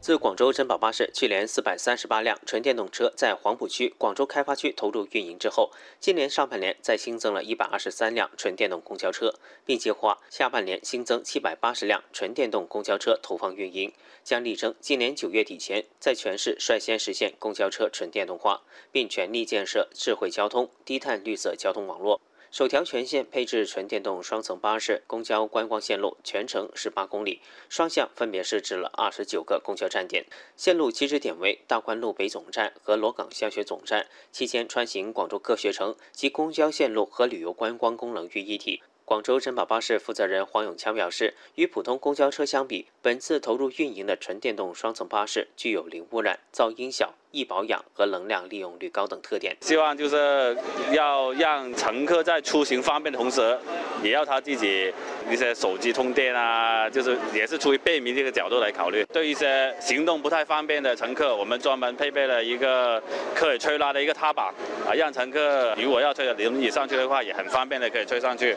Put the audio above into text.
自广州珍宝巴士去年四百三十八辆纯电动车在黄埔区、广州开发区投入运营之后，今年上半年再新增了一百二十三辆纯电动公交车，并计划下半年新增七百八十辆纯电动公交车投放运营，将力争今年九月底前在全市率先实现公交车纯电动化，并全力建设智慧交通、低碳绿色交通网络。首条全线配置纯电动双层巴士公交观光线路，全程十八公里，双向分别设置了二十九个公交站点。线路起止点为大观路北总站和萝岗香学总站，期间穿行广州各学城及公交线路和旅游观光功能于一体。广州珍宝巴士负责人黄永强表示，与普通公交车相比，本次投入运营的纯电动双层巴士具有零污染、噪音小、易保养和能量利用率高等特点。希望就是要让乘客在出行方便的同时，也要他自己一些手机充电啊，就是也是出于便民这个角度来考虑。对一些行动不太方便的乘客，我们专门配备了一个可以推拉的一个踏板啊，让乘客如果要推着轮椅上去的话，也很方便的可以推上去。